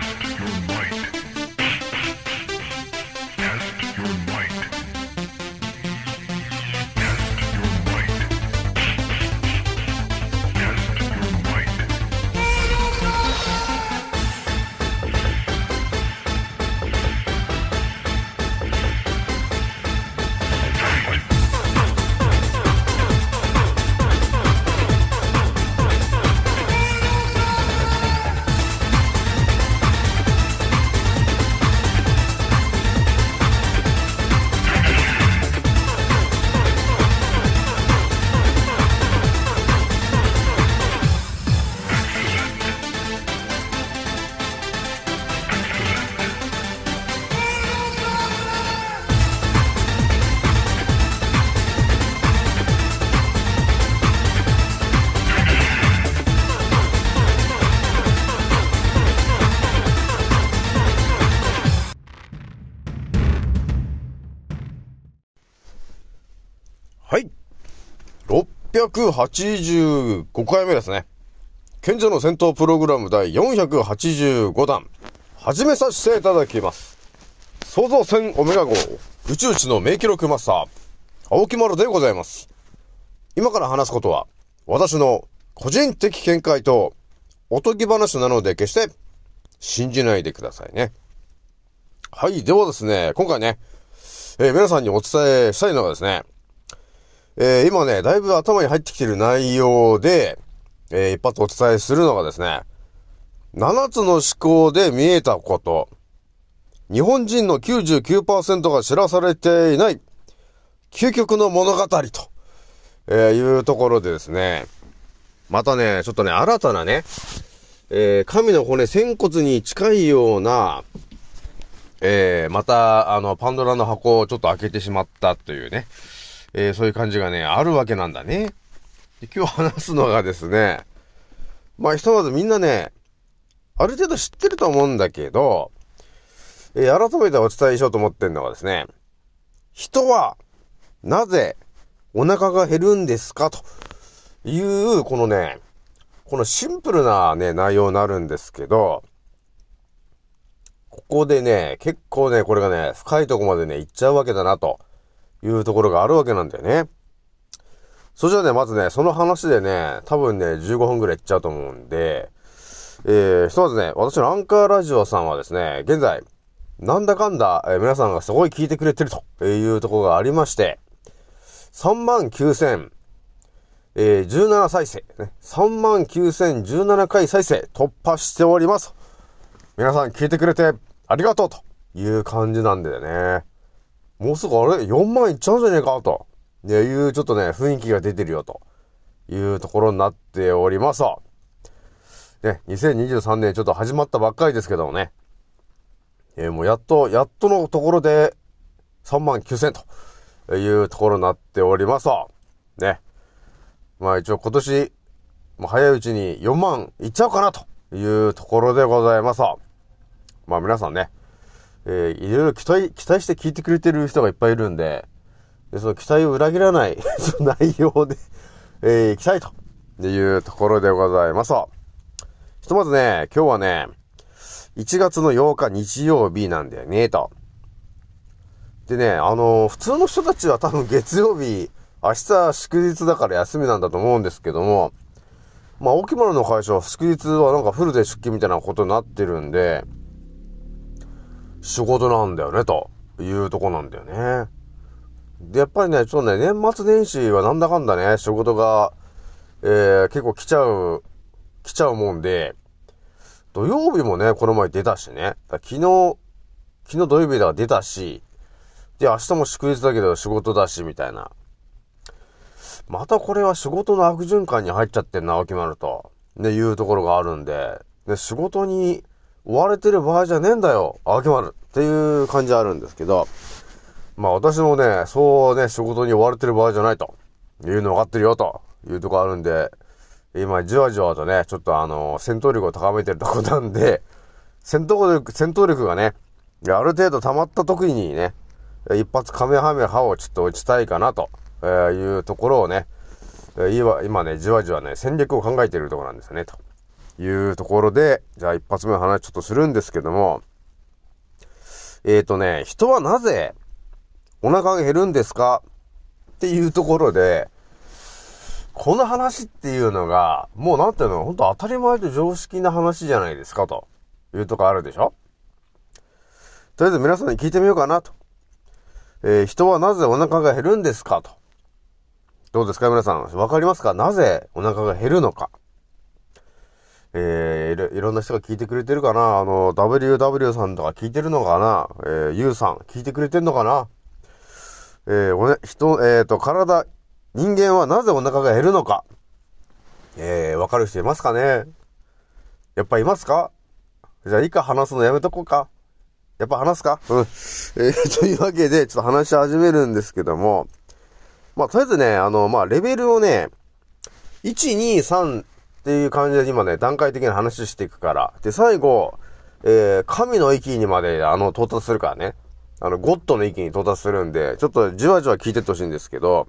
Test your might. 685回目ですね。賢者の戦闘プログラム第485弾、始めさせていただきます。創造船オメガ号、宇宙一の名記録マスター、青木丸でございます。今から話すことは、私の個人的見解と、おとぎ話なので決して、信じないでくださいね。はい。ではですね、今回ね、えー皆さんにお伝えしたいのがですね、えー今ね、だいぶ頭に入ってきている内容で、えー一発お伝えするのがですね、7つの思考で見えたこと、日本人の99%が知らされていない、究極の物語と、えーいうところでですね、またね、ちょっとね、新たなね、えー神の骨、仙骨に近いような、えーまた、あの、パンドラの箱をちょっと開けてしまったというね、えーそういう感じがね、あるわけなんだね。で今日話すのがですね、まあ、ひとまずみんなね、ある程度知ってると思うんだけど、えー改めてお伝えしようと思ってるのがですね、人は、なぜ、お腹が減るんですか？という、このね、このシンプルなね、内容になるんですけど、ここでね、結構ね、これがね、深いとこまでね、行っちゃうわけだな、というところがあるわけなんだよね。それじゃあね、まずね、その話でね、多分ね、15分ぐらい行っちゃうと思うんで、えー、ひとまずね、私のアンカーラジオさんはですね、現在、なんだかんだ、えー皆さんがすごい聞いてくれてるというところがありまして、3万9000、えー、17再生、ね、3万9017回再生突破しております。皆さん聞いてくれてありがとうという感じなんだよね。もうすぐあれ ?4 万いっちゃうんじゃねえかと。いうちょっとね、雰囲気が出てるよというところになっております。ね、2023年ちょっと始まったばっかりですけどもね。えーもうやっと、やっとのところで3万9000というところになっております。ね。まあ一応今年、もう早いうちに4万いっちゃうかなというところでございます。まあ皆さんね、えーいろいろ期待、期待して聞いてくれてる人がいっぱいいるんで、でその期待を裏切らない 内容で、えー、行きたいというところでございます。ひとまずね、今日はね、1月の8日日曜日なんだよね、と。でね、あのー普通の人たちは多分月曜日、明日祝日だから休みなんだと思うんですけども、まあ、大木丸の会社は祝日はなんかフルで出勤みたいなことになってるんで、仕事なんだよね、というとこなんだよね。で、やっぱりね、ちょっとね、年末年始はなんだかんだね、仕事が、えー、結構来ちゃう、来ちゃうもんで、土曜日もね、この前出たしね。昨日、昨日土曜日だから出たし、で、明日も祝日だけど仕事だし、みたいな。またこれは仕事の悪循環に入っちゃってんな、青木丸と。ね、いうところがあるんで、で、仕事に追われてる場合じゃねえんだよ、青木丸っていう感じあるんですけど、まあ私もね、そうね、仕事に追われてる場合じゃないというの分かってるよというとこあるんで、今じわじわとね、ちょっとあの、戦闘力を高めてるとこなんで、戦闘力、戦闘力がね、ある程度溜まった時にね、一発カメハメハをちょっと打ちたいかなというところをね、今今ね、じわじわね、戦略を考えているところなんですよね、と。いうところで、じゃあ一発目の話ちょっとするんですけども、えっ、ー、とね、人はなぜお腹が減るんですか？っていうところで、この話っていうのが、もうなんていうの、ほんと当たり前と常識な話じゃないですか、というとこあるでしょ？とりあえず皆さんに聞いてみようかなと。えー、人はなぜお腹が減るんですか？と。どうですか？皆さん。わかりますか？なぜお腹が減るのか？えー、いろんな人が聞いてくれてるかな？あの、WW さんとか聞いてるのかな？えー、U さん聞いてくれてんのかな？えー、おね、人、えっ、ー、と、体、人間はなぜお腹が減るのか？えー、わかる人いますかね？やっぱいますか？じゃあ、いいか話すのやめとこうか。やっぱ話すか？うん。えー、というわけで、ちょっと話し始めるんですけども、まあ、とりあえずね、あの、まあ、レベルをね、1、2、3っていう感じで今ね、段階的な話していくから。で、最後、えー、神の域にまで、あの、到達するからね。あの、ゴッドの域に到達するんで、ちょっとじわじわ聞いてってほしいんですけど、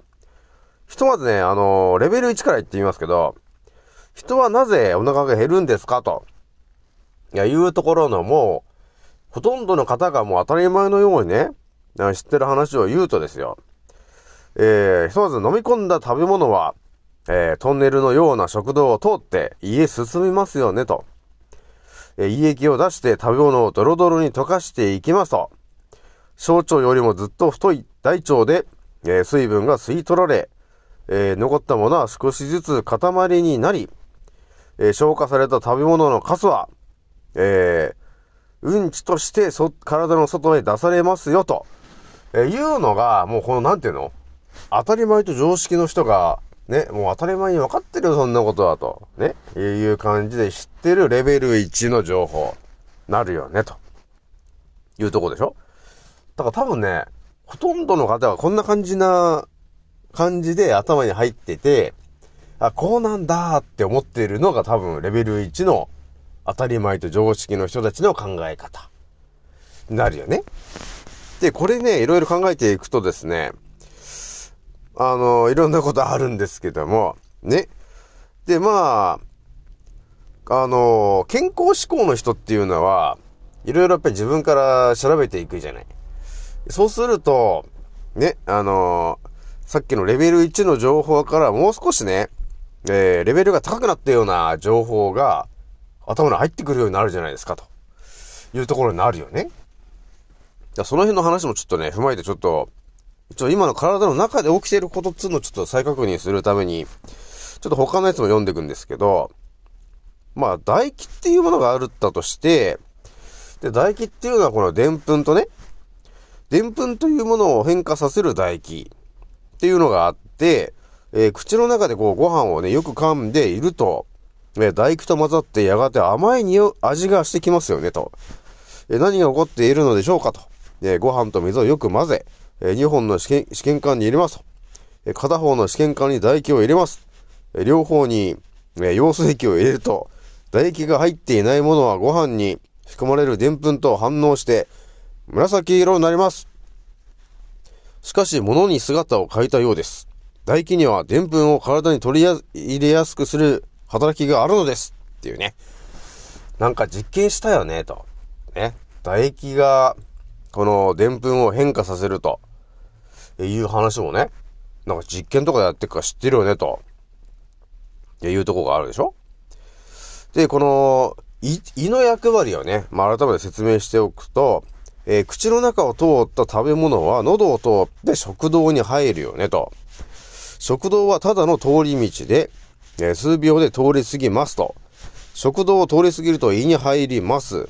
ひとまずね、あの、レベル1から言ってみますけど、人はなぜお腹が減るんですかと、いや、いうところのもう、ほとんどの方がもう当たり前のようにね、知ってる話を言うとですよ、えー、ひとまず飲み込んだ食べ物は、えー、トンネルのような食道を通って家進みますよねと。えー、胃液を出して食べ物をドロドロに溶かしていきますと。小腸よりもずっと太い大腸で、えー、水分が吸い取られ、えー、残ったものは少しずつ塊になり、えー、消化された食べ物のカスは、えうんちとしてそ、体の外へ出されますよ、と、えいうのが、もうこの、なんていうの？当たり前と常識の人が、ね、もう当たり前に分かってるよ、そんなことだと。ね、いう感じで知ってるレベル1の情報、なるよね、と。いうとこでしょ？だから多分ね、ほとんどの方はこんな感じな感じで頭に入ってて、あ、こうなんだって思ってるのが多分レベル1の当たり前と常識の人たちの考え方。なるよね？で、これね、いろいろ考えていくとですね、あの、いろんなことあるんですけども、ね。で、まあ、あの、健康志向の人っていうのは、いろいろやっぱり自分から調べていくじゃない。そうすると、ね、あのさっきのレベル1の情報からもう少しね、えー、レベルが高くなったような情報が頭に入ってくるようになるじゃないですか、というところになるよね。その辺の話もちょっとね、踏まえてちょっと、一応今の体の中で起きてることっつうのをちょっと再確認するために、ちょっと他のやつも読んでいくんですけど、まあ、唾液っていうものがあるったとして、で、唾液っていうのはこの澱粉とね、澱粉というものを変化させる唾液。っていうのがあって、えー、口の中でこうご飯をね、よく噛んでいると、えー、唾液と混ざってやがて甘い匂味がしてきますよね、と。えー、何が起こっているのでしょうかと。えご飯と水をよく混ぜ、え2本の試験試験管に入れますと。え片方の試験管に唾液を入れます。え両方に、え溶水液を入れると、唾液が入っていないものはご飯に含まれる澱粉と反応して、紫色になります。しかし物に姿を変えたようです。唾液には澱粉を体に取り入れやすくする働きがあるのです。っていうね。なんか実験したよね、と。ね。唾液が、この澱粉を変化させると。いう話もね。なんか実験とかやってるか知ってるよね、と。いうとこがあるでしょで、この、胃の役割をね、まあ、改めて説明しておくと、えー、口の中を通った食べ物は喉を通って食道に入るよねと。食道はただの通り道で、えー、数秒で通り過ぎますと。食道を通り過ぎると胃に入ります。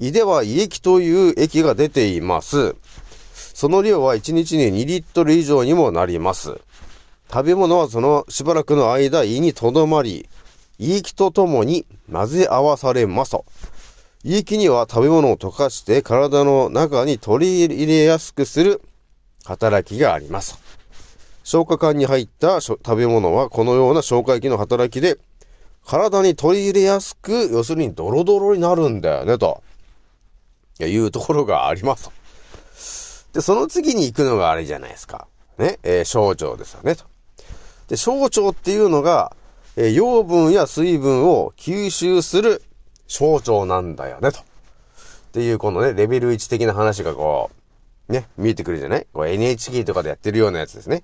胃では胃液という液が出ています。その量は1日に2リットル以上にもなります。食べ物はそのしばらくの間胃にとどまり、胃液とともに混ぜ合わされますと。胃液には食べ物を溶かして体の中に取り入れやすくする働きがあります。消化管に入った食べ物はこのような消化液の働きで体に取り入れやすく、要するにドロドロになるんだよね、というところがあります。で、その次に行くのがあれじゃないですか。ね、えー、小腸ですよね、と。で、小腸っていうのが、えー養分や水分を吸収する小腸なんだよね、と。っていう、このね、レベル1的な話がこう、ね、見えてくるじゃない？こう NHK とかでやってるようなやつですね。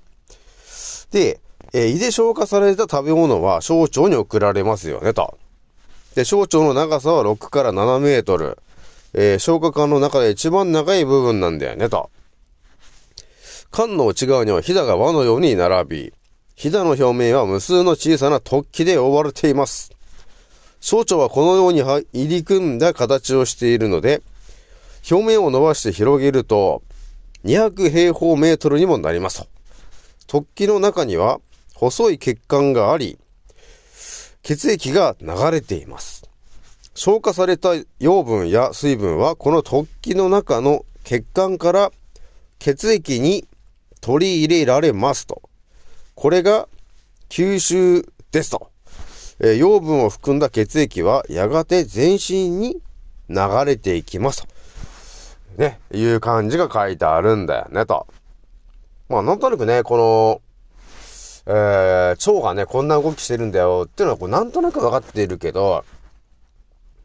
で、えー胃で消化された食べ物は小腸に送られますよね、と。で、小腸の長さは6から7メートル。えー消化管の中で一番長い部分なんだよね、と。管の内側にはひだが輪のように並び、ひだの表面は無数の小さな突起で覆われています。小腸はこのように入り組んだ形をしているので、表面を伸ばして広げると、200平方メートルにもなります。突起の中には細い血管があり、血液が流れています。消化された養分や水分はこの突起の中の血管から血液に取り入れられますと。これが吸収ですと。えー養分を含んだ血液はやがて全身に流れていきますと。ね、いう感じが書いてあるんだよねと。まあなんとなくね、この、えー、腸がね、こんな動きしてるんだよっていうのはこうなんとなく分かっているけど、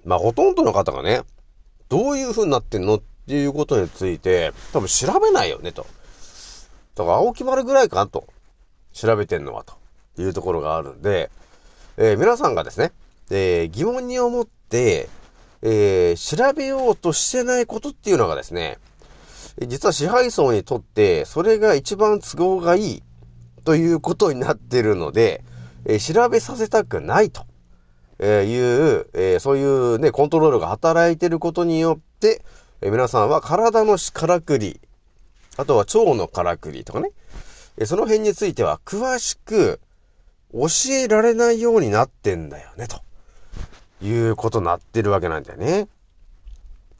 まあほとんどの方がね、どういう風になってんのっていうことについて、多分調べないよねと。だから青木丸ぐらいかなと。調べてんのはと。いうところがあるんで、えー皆さんがですね、えー疑問に思って、えー調べようとしてないことっていうのがですね、実は支配層にとって、それが一番都合がいいということになってるので、えー調べさせたくないと、えいう、えーそういうね、コントロールが働いてることによって、えー皆さんは体のしからくり、あとは腸のからくりとかね、その辺については詳しく教えられないようになってんだよね、ということになってるわけなんだよね。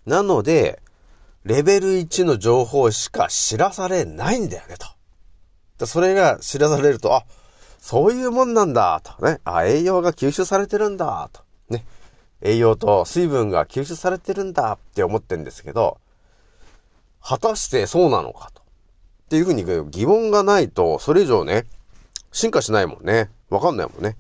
なので、レベル1の情報しか知らされないんだよね、と。それが知らされると、あ、そういうもんなんだ、とね。あ、栄養が吸収されてるんだ、と。ね。栄養と水分が吸収されてるんだって思ってんですけど、果たしてそうなのかと。っていうふうに疑問がないと、それ以上ね、進化しないもんね。わかんないもんね。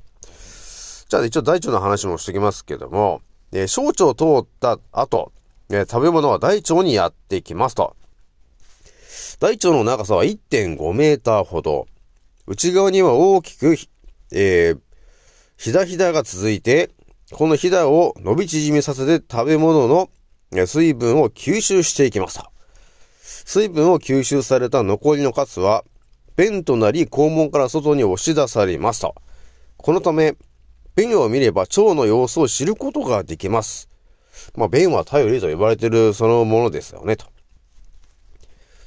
じゃあ一応大腸の話もしてきますけども、えー小腸を通った後、えー食べ物は大腸にやってきますと。大腸の長さは1.5メーターほど。内側には大きく、えー、ひだひだが続いて、このひだを伸び縮みさせて食べ物の水分を吸収していきますと。水分を吸収された残りのカスは、便となり肛門から外に押し出されますと。このため、便を見れば腸の様子を知ることができます。まあ、便は頼りと呼ばれているそのものですよね、と。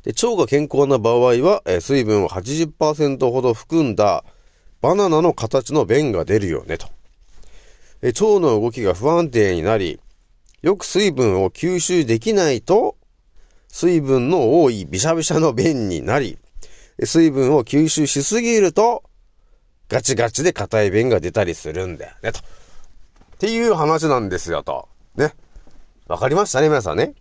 で腸が健康な場合は、え水分を80%ほど含んだバナナの形の便が出るよね、と。腸の動きが不安定になり、よく水分を吸収できないと、水分の多いビシャビシャの便になり、水分を吸収しすぎると、ガチガチで硬い便が出たりするんだよね、と。っていう話なんですよ、と。ね。わかりましたね、皆さんね。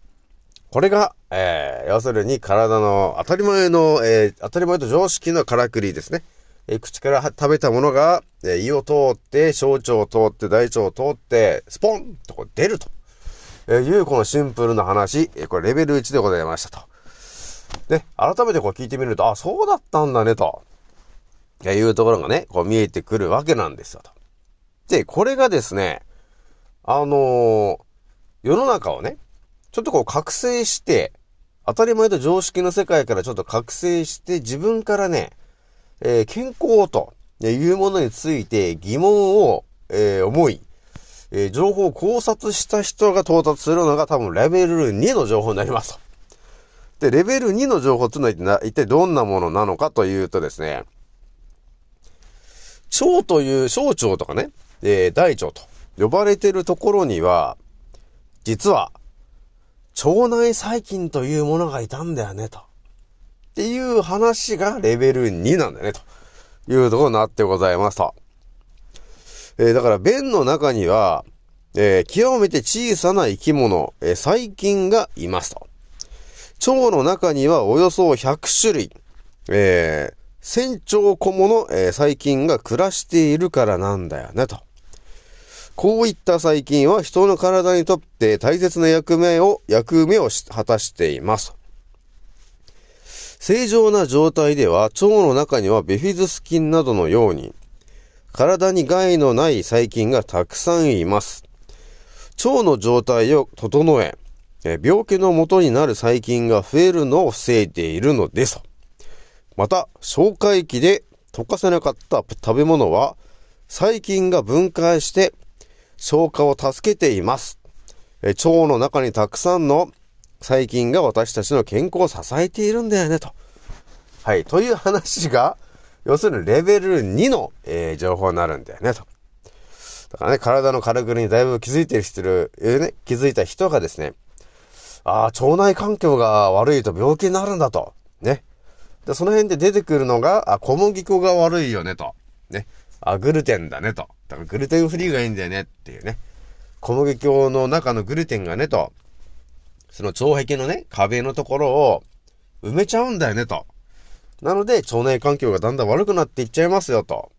これが、えー、要するに体の当たり前の、えー、当たり前と常識のからくりですね。えー口から食べたものが、えー胃を通って、小腸を通って、大腸を通って、スポンとこう出ると。えーいうこのシンプルな話、えこれレベル1でございましたと。で、改めてこう聞いてみると、あ、そうだったんだね、と。えーいうところがね、こう見えてくるわけなんですよ、と。で、これがですね、あのー世の中をね、ちょっとこう覚醒して、当たり前と常識の世界からちょっと覚醒して、自分からね、えー健康というものについて疑問を、えー思い、えー情報を考察した人が到達するのが多分レベル2の情報になりますと。で、レベル2の情報っていうのは一体どんなものなのかというとですね、腸という、小腸とかね、えー大腸と呼ばれてるところには、実は、腸内細菌というものがいたんだよね、と。っていう話がレベル2なんだよね、というところになってございますと。えーだから、便の中には、えー極めて小さな生き物、えー細菌がいますと。腸の中にはおよそ100種類、えー1000兆個もの、えー細菌が暮らしているからなんだよね、と。こういった細菌は人の体にとって大切な役目を、役目を果たしています。正常な状態では腸の中にはビフィズス菌などのように体に害のない細菌がたくさんいます。腸の状態を整え、病気の元になる細菌が増えるのを防いでいるのです。また、消化液で溶かせなかった食べ物は細菌が分解して消化を助けています。腸の中にたくさんの細菌が私たちの健康を支えているんだよね、と。はい。という話が、要するにレベル2の、えー情報になるんだよね、と。だからね、体のからくにだいぶ気づいてる人る、えーね、気づいた人がですね、ああ、腸内環境が悪いと病気になるんだと。ね。で、その辺で出てくるのが、あ、小麦粉が悪いよね、と。ね。あ、グルテンだね、と。だからグルテンフリーがいいんだよね、っていうね。小麦粉の中のグルテンがね、と。その腸壁のね、壁のところを埋めちゃうんだよね、と。なので、腸内環境がだんだん悪くなっていっちゃいますよ、と。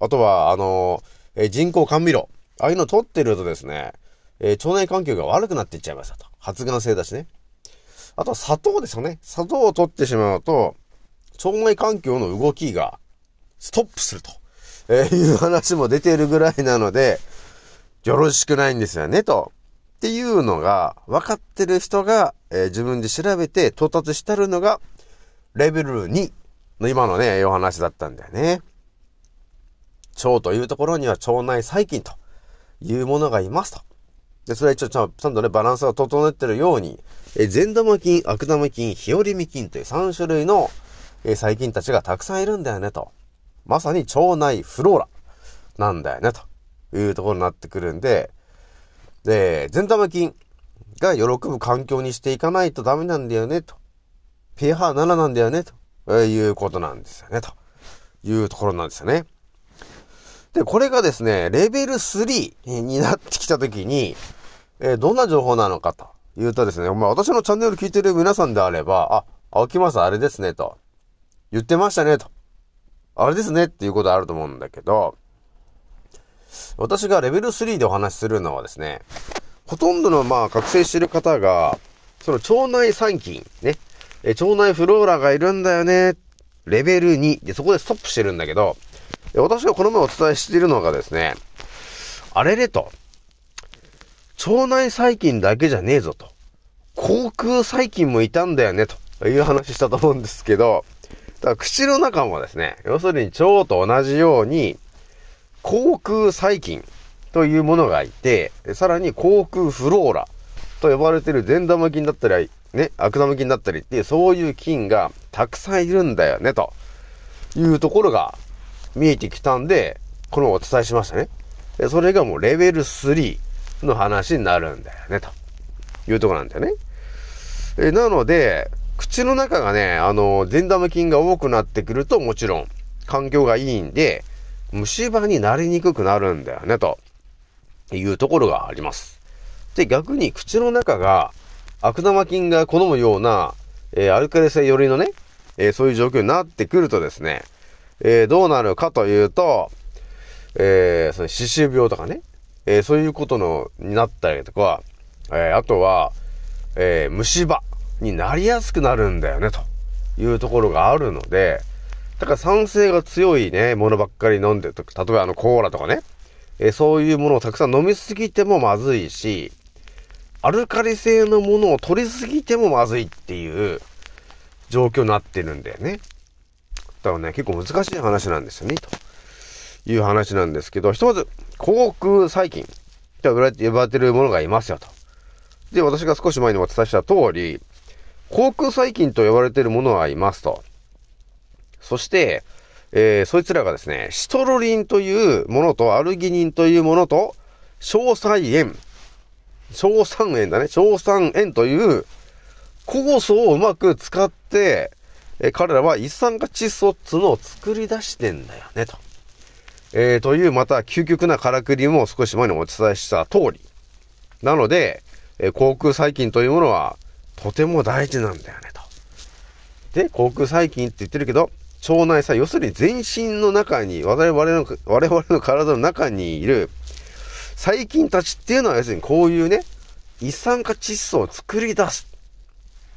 あとは、あのえ人工甘味料。ああいうの取ってるとですね、えー腸内環境が悪くなっていっちゃいますよ、と。発がん性だしね。あとは砂糖ですよね。砂糖を取ってしまうと、腸内環境の動きがストップすると、えーいう話も出てるぐらいなので、よろしくないんですよね、と。っていうのが、分かってる人が、えー自分で調べて到達してるのが、レベル2今のね、お話だったんだよね。腸というところには腸内細菌というものがいますと。で、それは一応ちゃんとね、バランスが整ってるように、え善玉菌、悪玉菌、日和見菌という3種類の、え細菌たちがたくさんいるんだよねと。まさに腸内フローラなんだよねというところになってくるんで、で、善玉菌が喜ぶ環境にしていかないとダメなんだよねと。pH7 なんだよねと、いうことなんですよねというところなんですよね。で、これがですね、レベル3になってきたときに、えーどんな情報なのかというとですね、まあ私のチャンネル聞いてる皆さんであれば、あ、青木マスあれですねと。言ってましたねと。あれですねっていうことあると思うんだけど、私がレベル3でお話しするのはですね、ほとんどのまあ覚醒してる方が、その腸内細菌、ね、え腸内フローラがいるんだよね、レベル2で、そこでストップしてるんだけど、私がこの前お伝えしているのがですね、あれれと、腸内細菌だけじゃねえぞと。口腔細菌もいたんだよね、と。いう話したと思うんですけど、だから口の中もですね、要するに腸と同じように、口腔細菌というものがいて、さらに口腔フローラと呼ばれてる善玉菌だったり、ね、悪玉菌だったりっていう、そういう菌がたくさんいるんだよね、というところが見えてきたんで、このお伝えしましたね。でそれがもうレベル3の話になるんだよね、というところなんだよね。えなので、口の中がね、あの、善玉菌が多くなってくるともちろん環境がいいんで、虫歯になりにくくなるんだよね、というところがあります。で、逆に口の中が悪玉菌が好むような、えーアルカリ性寄りのね、えーそういう状況になってくるとですね、えーどうなるかというと、えーその歯周病とかね、えーそういうことの、になったりとか、えーあとは、えー虫歯になりやすくなるんだよね、というところがあるので、だから酸性が強いね、ものばっかり飲んでると例えばあのコーラとかね、えーそういうものをたくさん飲みすぎてもまずいし、アルカリ性のものを取りすぎてもまずいっていう状況になってるんだよね。だからね、結構難しい話なんですよね、という話なんですけど、ひとまず、口腔細菌と呼ばれてるものがいますよ、と。で、私が少し前にお伝えした通り、口腔細菌と呼ばれているものはいますと。そして、えーそいつらがですね、シトロリンというものと、アルギニンというものと、硝細塩。硝酸塩だね。硝酸塩という酵素をうまく使って、え彼らは一酸化窒素っつのを作り出してんだよね、と。えーという、また究極なからくりも少し前にお伝えした通り。なので、えー口腔細菌というものはとても大事なんだよね、と。で、口腔細菌って言ってるけど、腸内細、要するに全身の中に、我々の、我々の体の中にいる細菌たちっていうのは要するにこういうね、一酸化窒素を作り出す。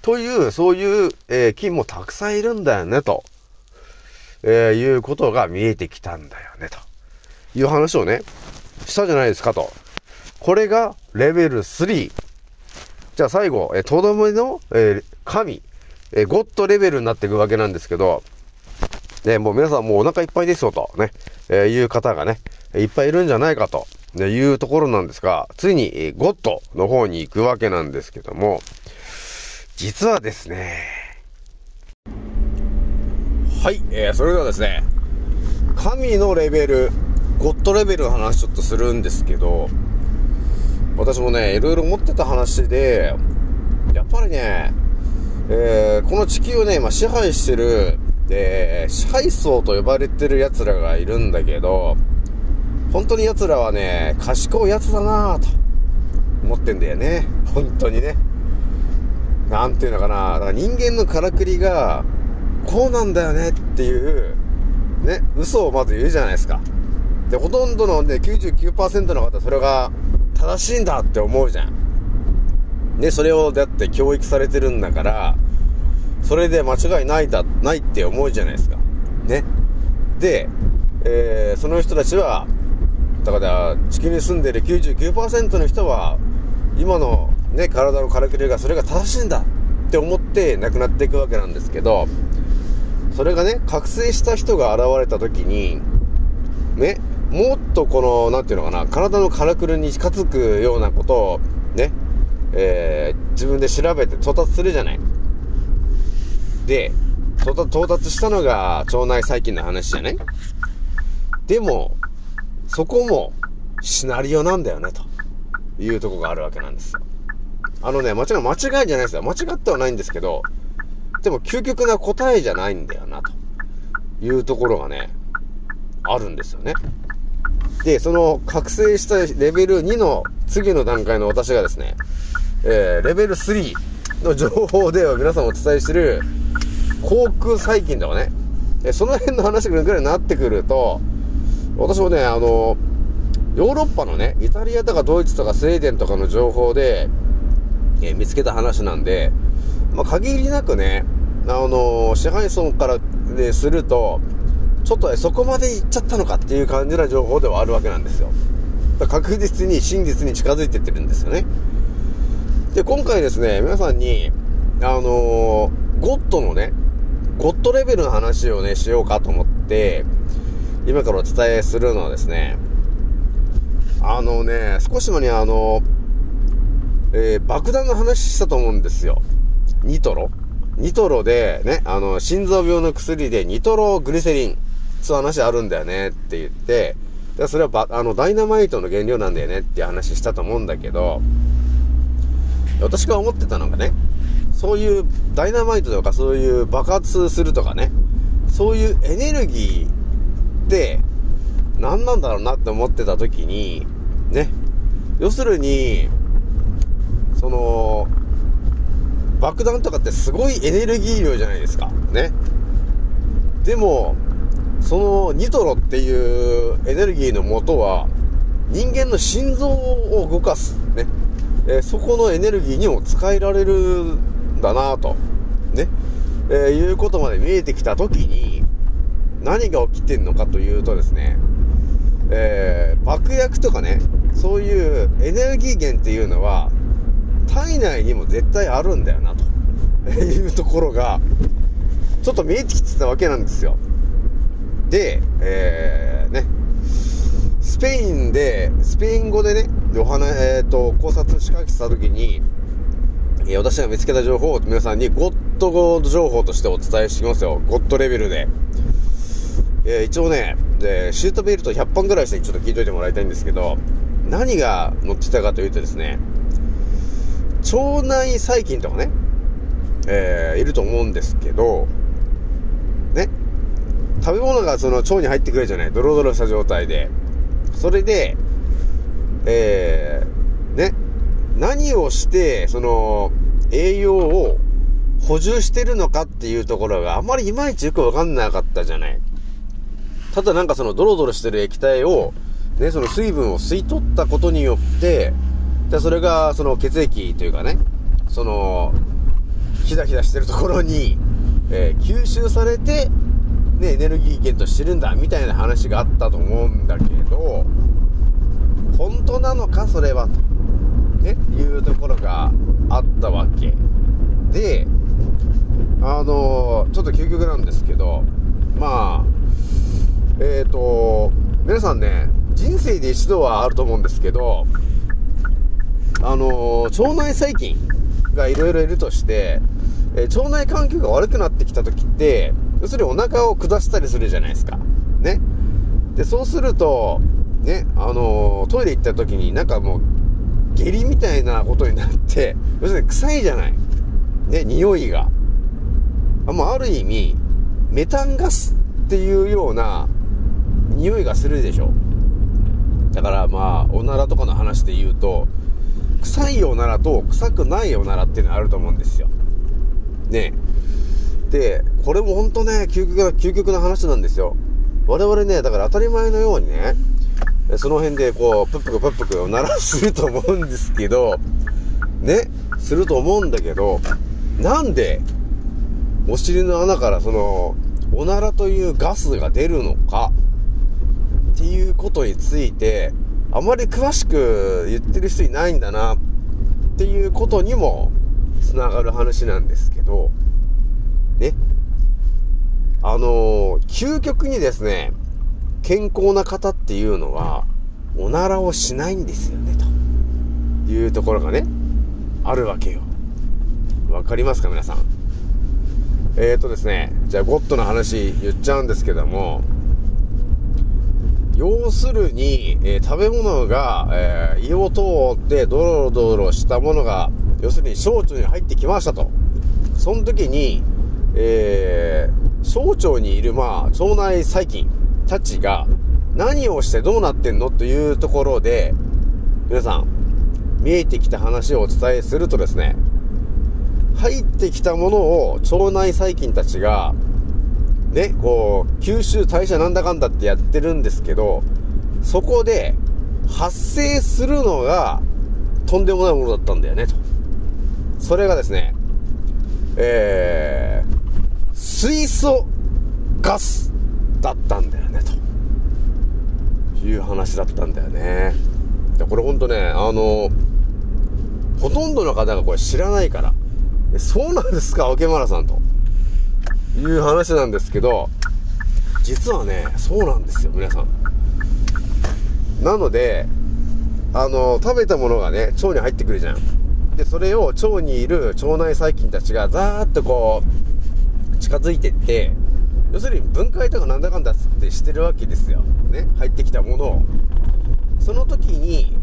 という、そういう、えー菌もたくさんいるんだよね、と、えーいうことが見えてきたんだよね、という話をね、したじゃないですか、と。これがレベル3。じゃあ最後、え、とどめの、えー神、えーゴッドレベルになっていくわけなんですけど、ね、もう皆さんもうお腹いっぱいですよと、ね、えいう方がね、いっぱいいるんじゃないかと、いうところなんですが、ついに、ゴッドの方に行くわけなんですけども、実はですね、はい、えー、それではですね、神のレベル、ゴッドレベルの話ちょっとするんですけど、私もね、いろいろ思ってた話で、やっぱりね、えーこの地球をね、今支配してる、で、支配層と呼ばれてる奴らがいるんだけど、本当に奴らはね、賢い奴だなぁと思ってんだよね。本当にね。なんていうのかな、だから人間のからくりが、こうなんだよねっていう、ね、嘘をまず言うじゃないですか。で、ほとんどのね、99%の方、それが正しいんだって思うじゃん。ね、それをだって教育されてるんだから、それで間違いないだ、ないって思うじゃないですか。ね。で、えーその人たちは、だから、地球に住んでる99%の人は、今のね、体のからくりがそれが正しいんだって思って亡くなっていくわけなんですけど、それがね、覚醒した人が現れた時に、ね、もっとこの、なんていうのかな、体のからくりに近づくようなことを、ね、えー自分で調べて到達するじゃない。で、到達したのが腸内細菌の話じゃないでも、そこもシナリオなんだよね、というとこがあるわけなんですよ。あのね、間違い、間違いじゃないですよ。間違ってはないんですけど、でも究極な答えじゃないんだよな、というところがね、あるんですよね。で、その覚醒したレベル2の次の段階の私がですね、えー、レベル3の情報では皆さんお伝えしてる航空細菌とかね、その辺の話がぐらいになってくると、私もね、あの、ヨーロッパのね、イタリアとかドイツとかスウェーデンとかの情報で、えー見つけた話なんで、まあ、限りなくね、あの支配層からですると、ちょっとそこまで行っちゃったのかっていう感じな情報ではあるわけなんですよ。確実に真実に近づいてってるんですよね。で、今回ですね、皆さんに、あのーゴッドのね、ゴッドレベルの話をね、しようかと思って、今からお伝えするのはですね、あのね、少し前にあの、えー爆弾の話したと思うんですよ。ニトロ。ニトロでね、あの、心臓病の薬でニトログリセリン、そういう話あるんだよねって言って、でそれはば、あの、ダイナマイトの原料なんだよねって話したと思うんだけど、私が思ってたのがね、そういうダイナマイトとかそういう爆発するとかね、そういうエネルギー何なんだろうなって思ってた時に、ね、要するに、その、爆弾とかってすごいエネルギー量じゃないですか。ね。でも、そのニトロっていうエネルギーの元は、人間の心臓を動かす。ね。えーそこのエネルギーにも使えられるんだなと。ね。えーいうことまで見えてきたときに、何が起きてんのかというとですね、えー爆薬とかね、そういうエネルギー源っていうのは、体内にも絶対あるんだよな、と いうところが、ちょっと見えてきてたわけなんですよ。で、えー、ね、スペインで、スペイン語でね、お話、えっ、と、考察仕掛けてた時に、え私が見つけた情報を皆さんにゴッドゴード情報としてお伝えしますよ。ゴッドレベルで。えー一応ね、で、シートベルト100本ぐらいしてちょっと聞いといてもらいたいんですけど、何が載ってたかというとですね、腸内細菌とかね、えーいると思うんですけど、ね、食べ物がその腸に入ってくるじゃない、ドロドロした状態で。それで、えーね、何をして、その、栄養を補充してるのかっていうところがあまりいまいちよくわかんなかったじゃない。ただなんかそのドロドロしてる液体を、ね、その水分を吸い取ったことによって、で、それがその血液というかね、その、ひだひだしてるところに、えー吸収されて、ね、エネルギー源としてるんだ、みたいな話があったと思うんだけど、本当なのか、それは、と、ね、いうところがあったわけ。で、あのーちょっと究極なんですけど、まあ、えっ、と、皆さんね、人生で一度はあると思うんですけど、あの腸内細菌がいろいろいるとして、えー腸内環境が悪くなってきた時って、要するにお腹を下したりするじゃないですか。ね。で、そうすると、ね、あのトイレ行った時になんかもう、下痢みたいなことになって、要するに臭いじゃない。ね、匂いが。あもうある意味、メタンガスっていうような匂いがするでしょ。だからまあ、おならとかの話で言うと、臭いおならと臭くないおならっていうのがあると思うんですよ。ねで、これも本当ね、究極な、究極な話なんですよ。我々ね、だから当たり前のようにね、その辺でこう、プップクプップクおならすると思うんですけど、ね、すると思うんだけど、なんで、お尻の穴からその、おならというガスが出るのか、っていうことについて、あまり詳しく言ってる人いないんだな、っていうことにも、つながる話なんですけど、ね。あのー究極にですね、健康な方っていうのは、おならをしないんですよね、というところがね、あるわけよ。わかりますか、皆さん？えーとですね、じゃあゴッドの話言っちゃうんですけども、要するに、えー食べ物が、えー胃を通ってドロドロしたものが、要するに小腸に入ってきましたと。その時に、えー小腸にいる、まあ、腸内細菌たちが何をしてどうなってんのというところで、皆さん、見えてきた話をお伝えするとですね、入ってきたものを腸内細菌たちが、ね、こう、吸収代謝なんだかんだってやってるんですけど、そこで発生するのがとんでもないものだったんだよね、と。それがですね、えー、水素ガスだったんだよね、という話だったんだよね。でこれほんとね、あの、ほとんどの方がこれ知らないから、そうなんですか、桶村さんと。いう話なんですけど、実はね、そうなんですよ、皆さん。なので、あの、食べたものがね、腸に入ってくるじゃん。で、それを腸にいる腸内細菌たちがザーッとこう、近づいてって、要するに分解とかなんだかんだってしてるわけですよ。ね、入ってきたものを。その時に、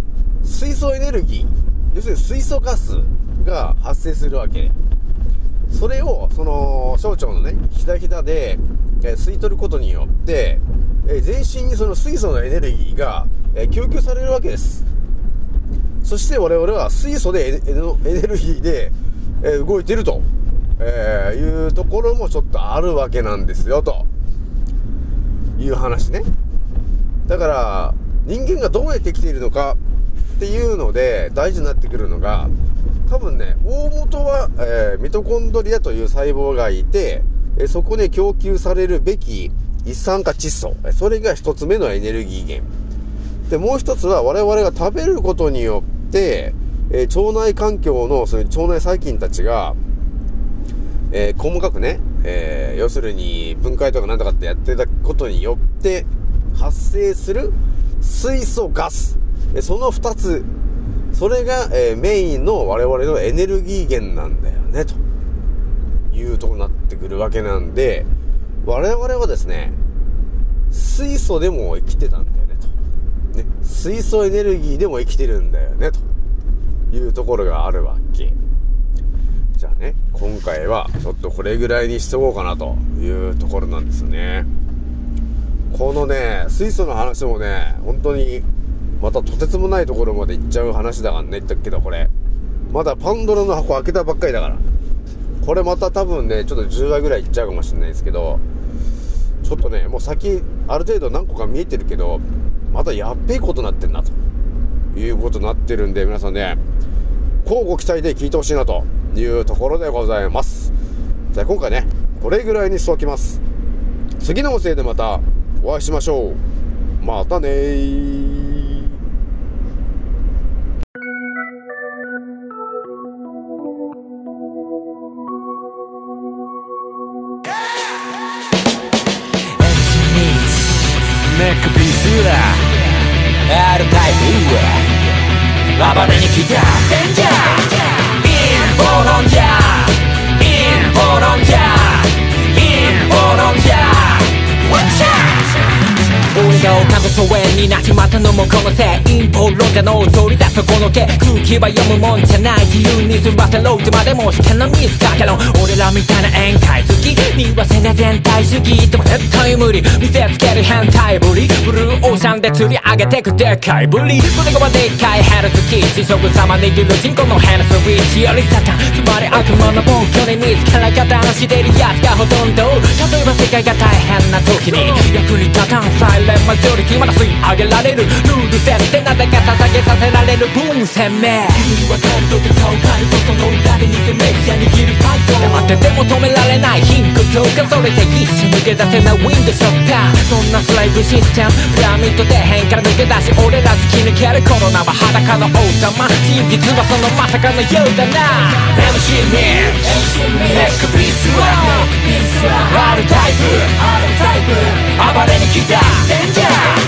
水素エネルギー、要するに水素ガスが発生するわけ。それを、その、小腸のね、ひだひだで、えー吸い取ることによって、えー全身にその水素のエネルギーが、えー供給されるわけです。そして我々は水素でエネルギーで、えー動いてると、えいうところもちょっとあるわけなんですよ、という話ね。だから、人間がどうやって生きているのかっていうので大事になってくるのが、多分ね、大元は、えーミトコンドリアという細胞がいて、えそこで供給されるべき一酸化窒素。それが一つ目のエネルギー源。で、もう一つは我々が食べることによって、えー腸内環境のその腸内細菌たちが、えー細かくね、えー要するに分解とかなんとかってやってたことによって発生する水素ガス。その二つ。それが、えーメインの我々のエネルギー源なんだよね、というとこになってくるわけなんで、我々はですね、水素でも生きてたんだよね、と。ね、水素エネルギーでも生きてるんだよね、というところがあるわけ。じゃあね、今回はちょっとこれぐらいにしておこうかなというところなんですね。このね、水素の話もね、本当に、またとてつもないところまで行っちゃう話だからね、言ったけどこれ。まだパンドラの箱開けたばっかりだから。これまた多分ね、ちょっと10話ぐらいいっちゃうかもしれないですけど、ちょっとね、もう先、ある程度何個か見えてるけど、またやっべえことなってんな、ということになってるんで、皆さんね、こうご期待で聞いてほしいな、というところでございます。じゃあ今回ね、これぐらいにしておきます。次の音声でまたお会いしましょう。またねプ暴れに来たデンジャーインボロンが丘の疎遠になっちまったのもこのせい陰謀論者の通りだそこのけ空気は読むもんじゃない自由に済ませろってまでもしてのミスかけろ俺らみたいな宴会好き見わせな全体主義でも絶対無理見せつける変態ぶりブルーオーシャンで釣り上げてくでかいぶり胸がでっかいヘルツキー地食様握る人口のヘルスウィッチよりサタンつまり悪魔の暴挙に見つから方のしてるやつがほとんど例えば世界が大変な時に役に立たんサイレンマジョリティまだ吸い上げられるルール設定なぜか捧げさせられるブーム攻め君は感動で顔変えるとその裏で偽メディア握るファイト黙ってても止められない貧困強化それで一瞬抜け出せないウィンドショッターそんなスライブシステムピラミッド底辺から抜け出し俺ら突き抜けるコロナは裸の王様真実はそのまさかのようだな MC ミックネックピースは R タイプ暴れに来たデンジャー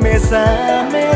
目覚め